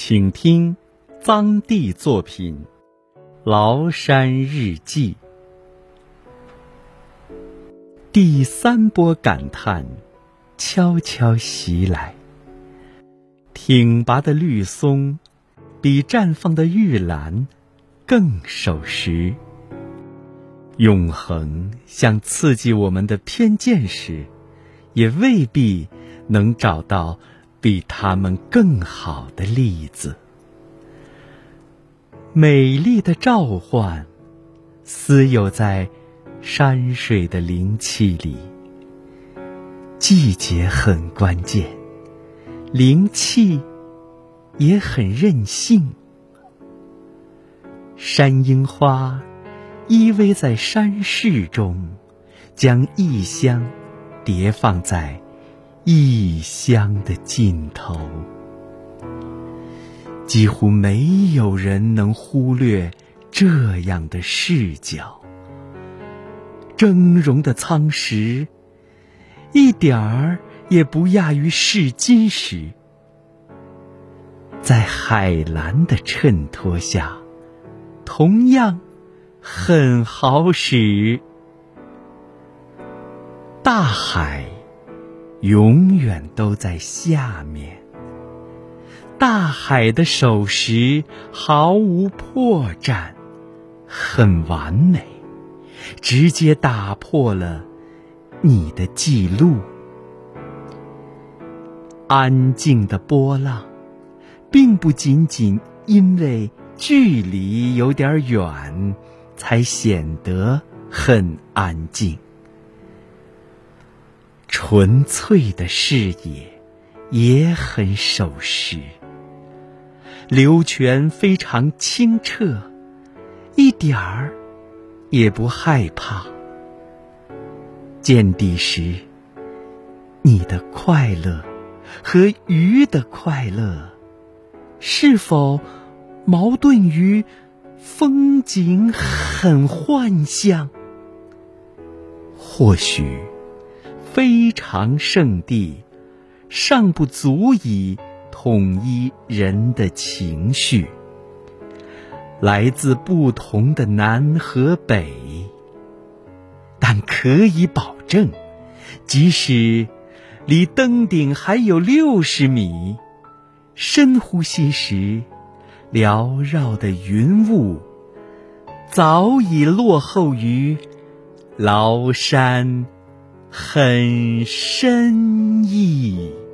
请听臧帝作品《崂山日记》。第三波感叹悄悄袭来。挺拔的绿松，比绽放的玉兰更守时。永恒想刺激我们的偏见时，也未必能找到。比他们更好的例子，美丽的召唤，私有在山水的灵气里。季节很关键，灵气也很任性。山樱花依偎在山势中，将异香叠放在。异乡的尽头，几乎没有人能忽略这样的视角。峥嵘的苍石，一点儿也不亚于试金石，在海蓝的衬托下，同样很好使。大海。永远都在下面。大海的守时毫无破绽，很完美，直接打破了你的记录。安静的波浪，并不仅仅因为距离有点远，才显得很安静。纯粹的视野也很守时，流泉非常清澈，一点儿也不害怕。见底时，你的快乐和鱼的快乐是否矛盾于风景很幻象？或许。非常圣地，尚不足以统一人的情绪。来自不同的南和北，但可以保证，即使离登顶还有六十米，深呼吸时，缭绕的云雾早已落后于崂山。很深意。